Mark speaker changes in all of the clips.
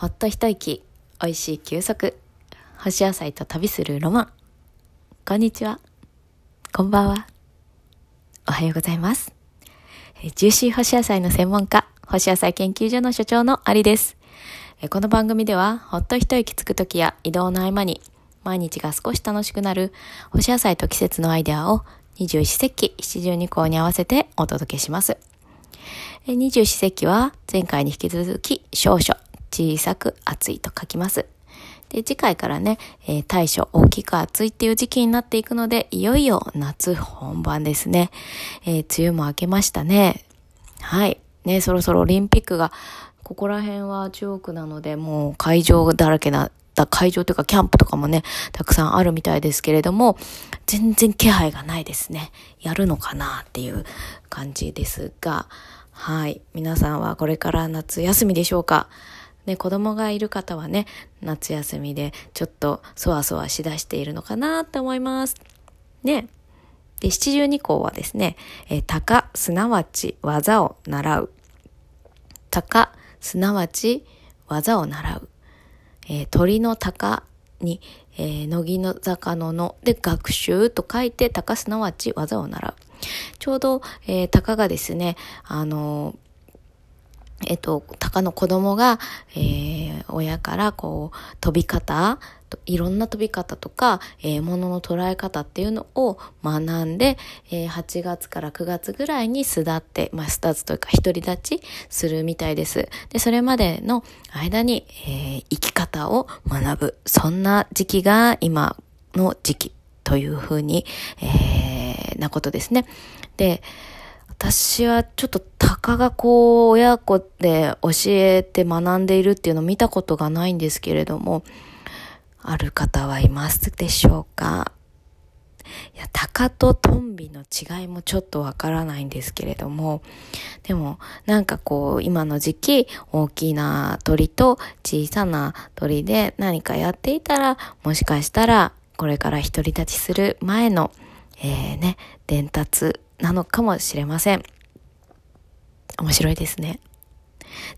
Speaker 1: ほっと一息、美味しい休息、干し野菜と旅するロマン。こんにちは。こんばんは。おはようございます。ジューシー干し野菜の専門家、干し野菜研究所の所長のアリです。この番組では、ほっと一息つくときや移動の合間に、毎日が少し楽しくなる干し野菜と季節のアイデアを二十四節気七十二項に合わせてお届けします。二十四節気は前回に引き続き少々小さく暑いと書きます。で、次回からね、えー、大暑大きく暑いっていう時期になっていくので、いよいよ夏本番ですね。えー、梅雨も明けましたね。はい。ね、そろそろオリンピックが、ここら辺は中国なので、もう会場だらけな、会場というかキャンプとかもね、たくさんあるみたいですけれども、全然気配がないですね。やるのかなっていう感じですが、はい。皆さんはこれから夏休みでしょうか？ね、子供がいる方はね、夏休みでちょっとそわそわしだしているのかなって思います。ね。で、七十二項はですね、えー、鷹、すなわち技を習う。鷹、すなわち技を習う。えー、鳥の鷹に、えー、乃木の坂のので学習と書いて、鷹すなわち技を習う。ちょうど、えー、鷹がですね、あのーえっと、鷹の子供が、えー、親からこう、飛び方、いろんな飛び方とか、えー、ものの捉え方っていうのを学んで、えー、8月から9月ぐらいに巣立って、まあ、巣立つというか独り立ちするみたいです。で、それまでの間に、えー、生き方を学ぶ。そんな時期が今の時期というふうに、えー、なことですね。で、私はちょっとたかがこう親子で教えて学んでいるっていうのを見たことがないんですけれども、ある方はいますでしょうか？いや、鷹とトンビの違いもちょっとわからないんですけれども、でもなんかこう今の時期大きな鳥と小さな鳥で何かやっていたら、もしかしたらこれから独り立ちする前の、えー、ね、伝達なのかもしれません。面白いですね。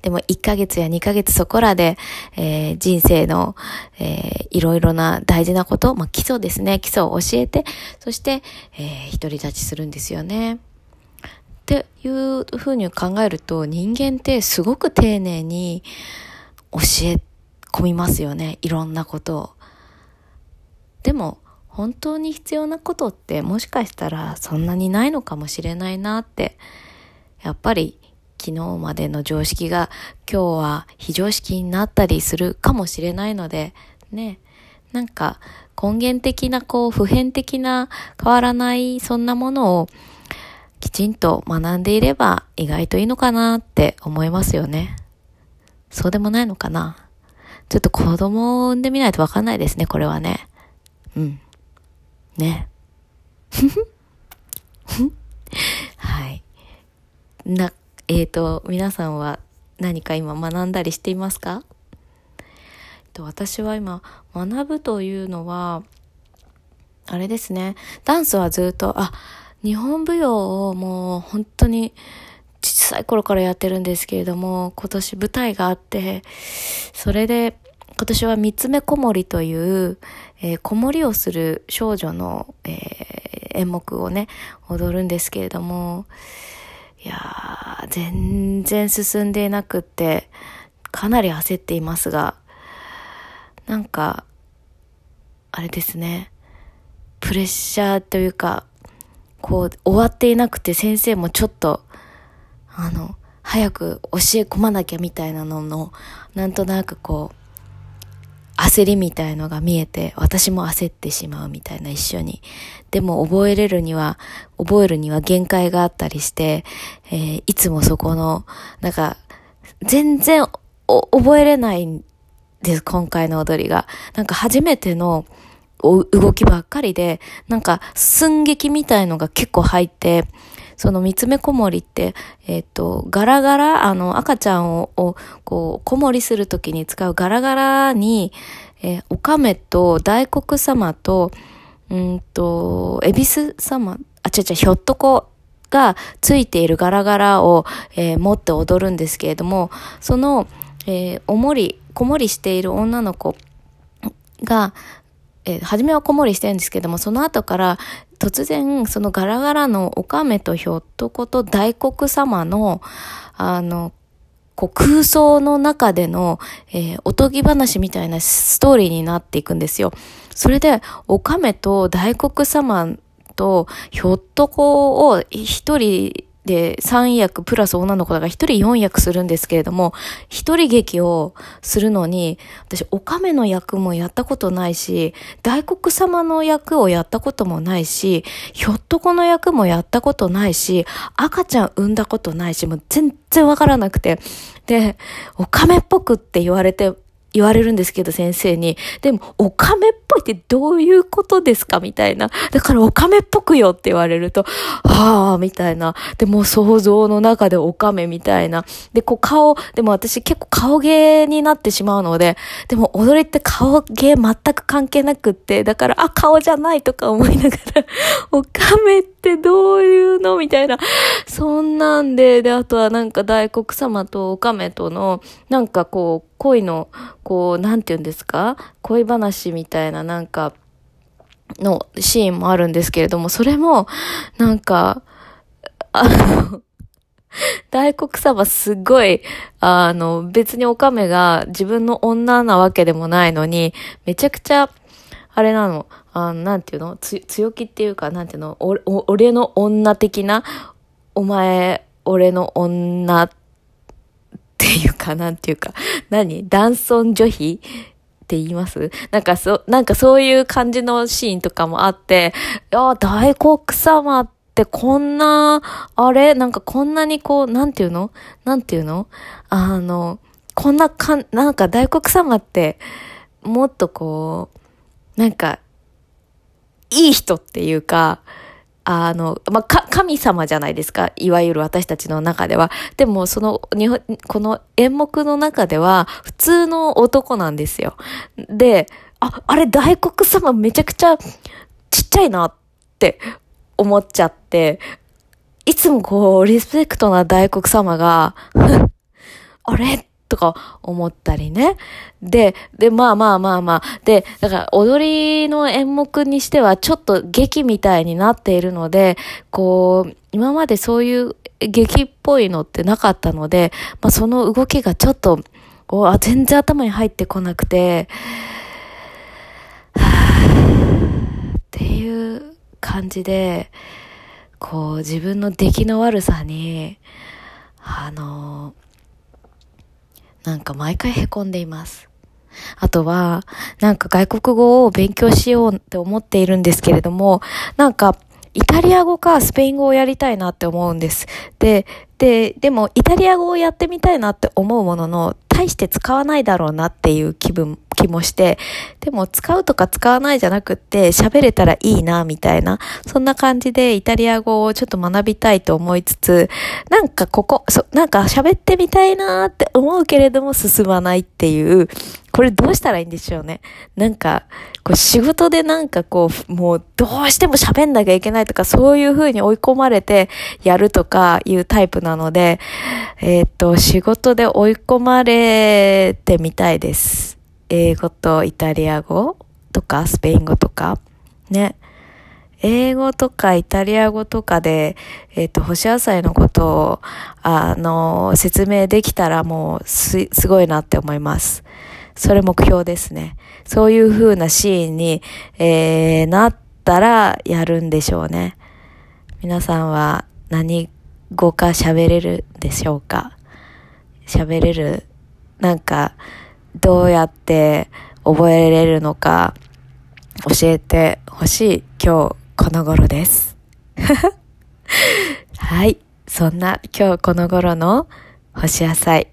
Speaker 1: でも1ヶ月や2ヶ月そこらで、えー、人生の、えー、いろいろな大事なこと、まあ、基礎ですね。基礎を教えて、そして、えー、独り立ちするんですよね。っていうふうに考えると、人間ってすごく丁寧に教え込みますよね。いろんなことを。でも、本当に必要なことってもしかしたらそんなにないのかもしれないなって、やっぱり昨日までの常識が今日は非常識になったりするかもしれないので、ね、なんか根源的なこう普遍的な変わらないそんなものをきちんと学んでいれば意外といいのかなって思いますよね。そうでもないのかなちょっと子供を産んでみないとわかんないですね、これはね。うん。ね。はい。な、え、ー、と、皆さんは何か今学んだりしていますか？私は今、学ぶというのは、あれですね。ダンスはずっと、あ、日本舞踊をもう本当に小さい頃からやってるんですけれども、今年舞台があって、それで今年は三つ目子守という、えー、子守をする少女の、えー、演目をね、踊るんですけれども、いやー、全然進んでいなくって、かなり焦っていますが、なんか、あれですね、プレッシャーというか、こう、終わっていなくて先生もちょっと、あの、早く教え込まなきゃみたいなのの、なんとなくこう、焦りみたいのが見えて、私も焦ってしまうみたいな一緒に。でも覚えれるには、覚えるには限界があったりして、えー、いつもそこの、なんか、全然覚えれないんです、今回の踊りが。なんか初めての動きばっかりで、なんか寸劇みたいのが結構入って、その三つ目子守って、えっ、と、ガラガラ、あの、赤ちゃんを、をこう、子守するときに使うガラガラに、えー、おかめと大黒様と、うんと、恵比寿様、あ、ちゃちゃ、ひょっとこがついているガラガラを、えー、持って踊るんですけれども、その、えー、おもり、子守りしている女の子が、えー、初めは子守りしてるんですけども、その後から突然、そのガラガラのおかめとひょっとこと大黒様の、あの、こう空想の中での、えー、おとぎ話みたいなストーリーになっていくんですよ。それで、おかめと大黒様とひょっとこを一人で、3役プラス女の子だから1人4役するんですけれども、1人劇をするのに、私、おかめの役もやったことないし、大黒様の役をやったこともないし、ひょっとこの役もやったことないし、赤ちゃん産んだことないし、もう全然わからなくて。で、おかめっぽくって言われて、言われるんですけど、先生に。でも、おかめっぽいってどういうことですか？みたいな。だから、おかめっぽくよって言われると、はあ、みたいな。で、も想像の中でおかめみたいな。で、こう顔、でも私結構顔芸になってしまうので、でも踊りって顔芸全く関係なくって、だから、あ、顔じゃないとか思いながら、おかめってどういうの？みたいな。そんなんで、で、あとはなんか大黒様とおかめとの、なんかこう、恋の、こう、なんて言うんですか？恋話みたいなななんか、のシーンもあるんですけれども、それも、なんか、あの、大黒様すごい、あの、別にオカメが自分の女なわけでもないのに、めちゃくちゃ、あれなの、あの、なんていうの？強気っていうか、なんていうの？俺の女的な、お前、俺の女っていうか、なんていうか、何？男尊女卑？って言います？なんかそ、なんかそういう感じのシーンとかもあって、いや、大黒様ってこんな、あれ？なんかこんなにこう、なんていうの？なんていうの？あの、こんなかん、なんか大黒様って、もっとこう、なんか、いい人っていうか、あの、まあ、か、神様じゃないですか。いわゆる私たちの中では。でも、その、日本、この演目の中では、普通の男なんですよ。で、あ、あれ大黒様めちゃくちゃちっちゃいなって思っちゃって、いつもこう、リスペクトな大黒様が、あれとか思ったりね。で、で、まあまあまあまあ。で、だから踊りの演目にしてはちょっと劇みたいになっているので、こう、今までそういう劇っぽいのってなかったので、まあその動きがちょっと、おあ全然頭に入ってこなくて、っていう感じで、こう自分の出来の悪さに、あのなんか毎回凹んでいます。あとは、なんか外国語を勉強しようって思っているんですけれども、なんか、イタリア語かスペイン語をやりたいなって思うんです。で、で、でもイタリア語をやってみたいなって思うものの、大して使わないだろうなっていう気分、気もして、でも使うとか使わないじゃなくって喋れたらいいな、みたいな、そんな感じでイタリア語をちょっと学びたいと思いつつ、なんかここ、そ、なんか喋ってみたいなって思うけれども進まないっていう、これどうしたらいいんでしょうね。なんか、こう仕事でなんかこう、もうどうしても喋んなきゃいけないとか、そういう風に追い込まれてやるとかいうタイプなので、えっ、と、仕事で追い込まれてみたいです。英語とイタリア語とかスペイン語とか。ね。英語とかイタリア語とかで、えっ、ー、と、星野菜のことを、あの、説明できたらもうす、すごいなって思います。それ目標ですね。そういう風なシーンに、えー、なったらやるんでしょうね。皆さんは何語か喋れるでしょうか？喋れる、なんか、どうやって覚えれるのか教えてほしい今日この頃です。はい。そんな今日この頃の干し野菜。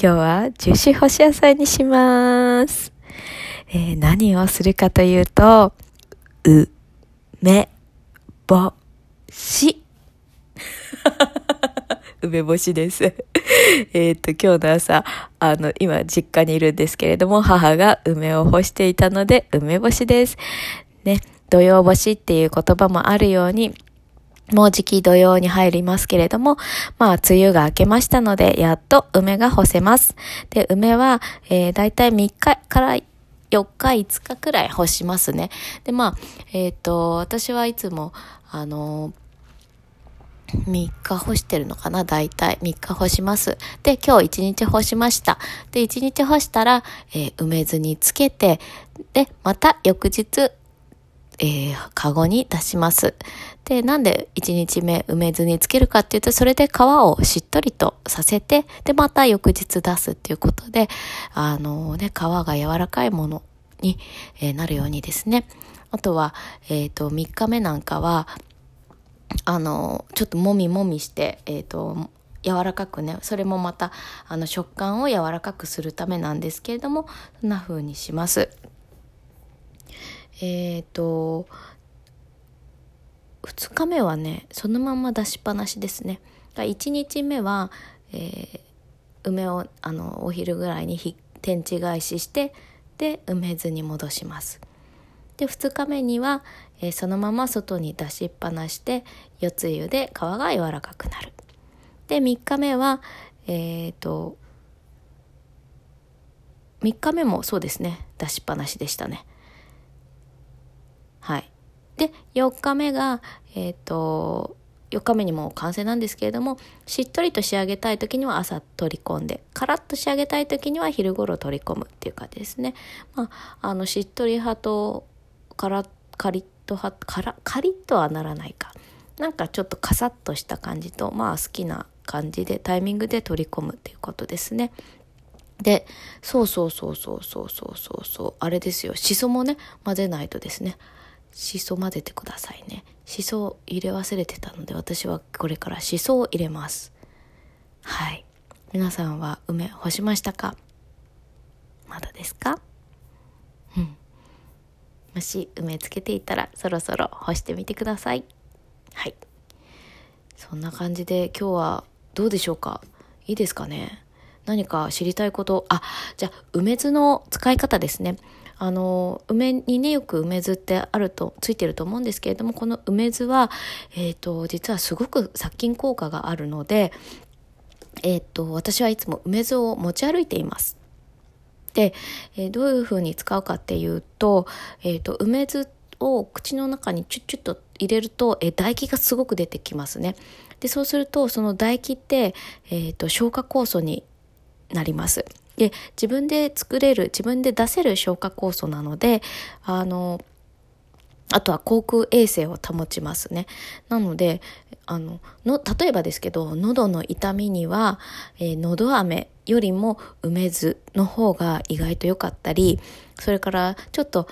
Speaker 1: 今日はジューシー干し野菜にします。えー、何をするかというと、う、め、ぼ、し。梅干しです。えっと、今日の朝、あの、今、実家にいるんですけれども、母が梅を干していたので、梅干しです。ね、土曜干しっていう言葉もあるように、もうじき土曜に入りますけれども、まあ、梅雨が明けましたので、やっと梅が干せます。で、梅は、えー、だいたい3日から4日、5日くらい干しますね。で、まあ、えっ、ー、と、私はいつも、あの3日干してるのかな？大体3日干します。で、今日1日干しました。で、1日干したら、えー、梅酢につけて、で、また翌日、えー、カゴに出します。で、なんで1日目梅酢につけるかっていうと、それで皮をしっとりとさせて、で、また翌日出すっていうことで、あのね、皮が柔らかいものに、えー、なるようにですね。あとは、えっ、ー、と、3日目なんかは、あの、ちょっともみもみして、えっ、と、柔らかくね、それもまた、あの、食感を柔らかくするためなんですけれども、そんな風にします。えっ、ー、と、2日目はね、そのまま出しっぱなしですね。1日目は、えー、梅をあのお昼ぐらいに天地返ししてで梅酢に戻します。で2日目には、えー、そのまま外に出しっぱなして四つ湯で皮が柔らかくなる。で3日目はえっ、ー、と3日目もそうですね。出しっぱなしでしたね。はいで4日目がえっ、ー、と4日目にもう完成なんですけれどもしっとりと仕上げたい時には朝取り込んでカラッと仕上げたい時には昼頃取り込むっていう感じですね。まあ、あのしっとり派とカラッカリッと派カラカリッとはならないかなんかちょっとカサッとした感じとまあ好きな感じでタイミングで取り込むっていうことですね。でそうそうそうそうそうそうそうそうあれですよしそもね混ぜないとですねしそ混ぜてくださいね。しそ入れ忘れてたので私はこれからしそを入れます。はい。皆さんは梅干しましたか？まだですか？うん。もし梅つけていたらそろそろ干してみてください。はい。そんな感じで今日はどうでしょうか？いいですかね？何か知りたいこと？あじゃあ梅酢の使い方ですね。あの梅にねよく梅酢ってあるとついてると思うんですけれどもこの梅酢は、えーと、実はすごく殺菌効果があるので、えーと、私はいつも梅酢を持ち歩いています。で、えー、どういうふうに使うかっていうと,、えーと、梅酢を口の中にチュッチュッと入れると、えー、唾液がすごく出てきますね。でそうするとその唾液って、えー、と消化酵素になります。で自分で作れる自分で出せる消化酵素なのであのあとは口腔衛生を保ちますね。なので、あの、の、例えばですけど、喉の痛みには、えー、喉飴よりも梅酢の方が意外と良かったり、それからちょっと、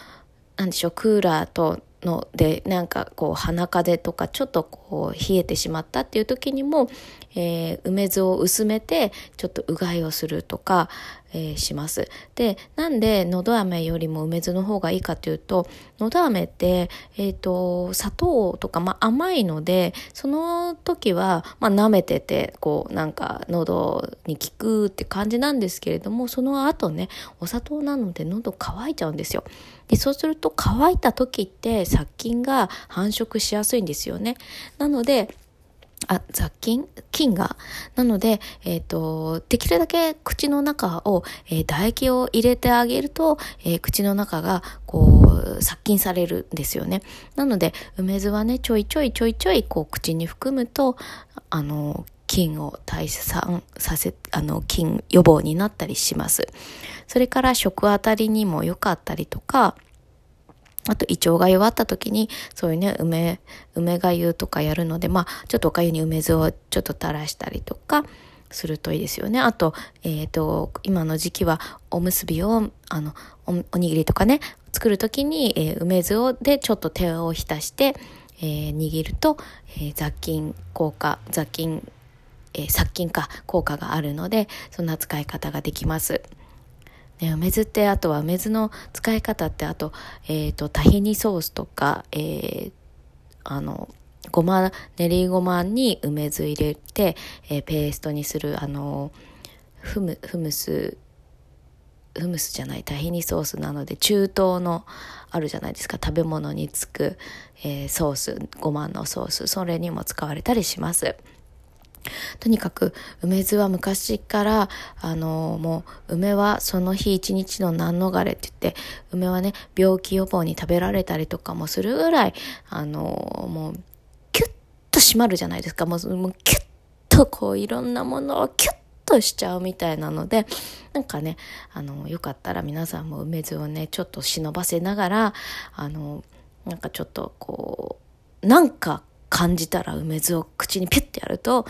Speaker 1: なんでしょう、クーラーとのでなんかこう鼻風とかちょっとこう冷えてしまったっていう時にも、えー、梅酢を薄めてちょっとうがいをするとか、えー、します。でなんでのど飴よりも梅酢の方がいいかというとのど飴って、えーと、砂糖とか、まあ、甘いのでその時は、まあ、舐めててこうなんか喉に効くって感じなんですけれどもその後ねお砂糖なので喉乾いちゃうんですよ。でそうすると乾いた時って殺菌が繁殖しやすいんですよね。なのであ、雑菌？菌が？なので、えっ、ー、と、できるだけ口の中を、えー、唾液を入れてあげると、えー、口の中が、こう、殺菌されるんですよね。なので、梅酢はね、ちょいちょいちょいちょい、こう、口に含むと、あの、菌を退散させ、あの、菌予防になったりします。それから食あたりにも良かったりとか、あと胃腸が弱った時にそういうね梅梅がゆとかやるのでまあちょっとおかゆに梅酢をちょっと垂らしたりとかするといいですよね。あと、えっ、ー、と、今の時期はおむすびを、あの、おおにぎりとかね、作る時に、えー、梅酢をでちょっと手を浸して、えー、握ると、え雑菌効果、雑菌、え殺菌か効果があるので、そんな使い方ができます。ね、梅酢ってあとは梅酢の使い方ってあと,、えーと、タヒニソースとか、えー、あのごま練りごまに梅酢入れて、えー、ペーストにするあのフムフムスフムスじゃないタヒニソースなので中東のあるじゃないですか食べ物につく、えー、ソースごまのソースそれにも使われたりします。とにかく梅酢は昔からあのもう梅はその日一日の難逃れって言って梅はね病気予防に食べられたりとかもするぐらいあのもうキュッと締まるじゃないですか。もうもうキュッとこういろんなものをキュッとしちゃうみたいなのでなんかねあのよかったら皆さんも梅酢をねちょっと忍ばせながらあのなんかちょっとこうなんか感じたら梅酢を口にピュッてやると、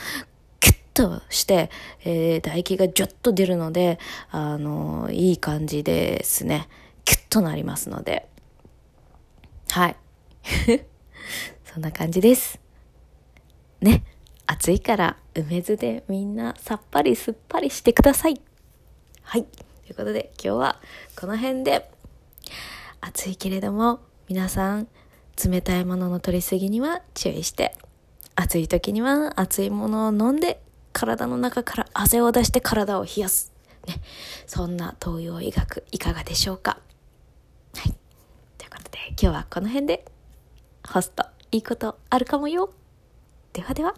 Speaker 1: キュッとして、えー、唾液がジュッと出るので、あの、いい感じですね。キュッとなりますので。はい。そんな感じです。ね。暑いから梅酢でみんなさっぱりすっぱりしてください。はい。ということで今日はこの辺で暑いけれども皆さん冷たいものの取りすぎには注意して、暑い時には熱いものを飲んで、体の中から汗を出して体を冷やす。ね。そんな東洋医学いかがでしょうかはい。ということで今日はこの辺で、ホストいいことあるかもよ。ではでは。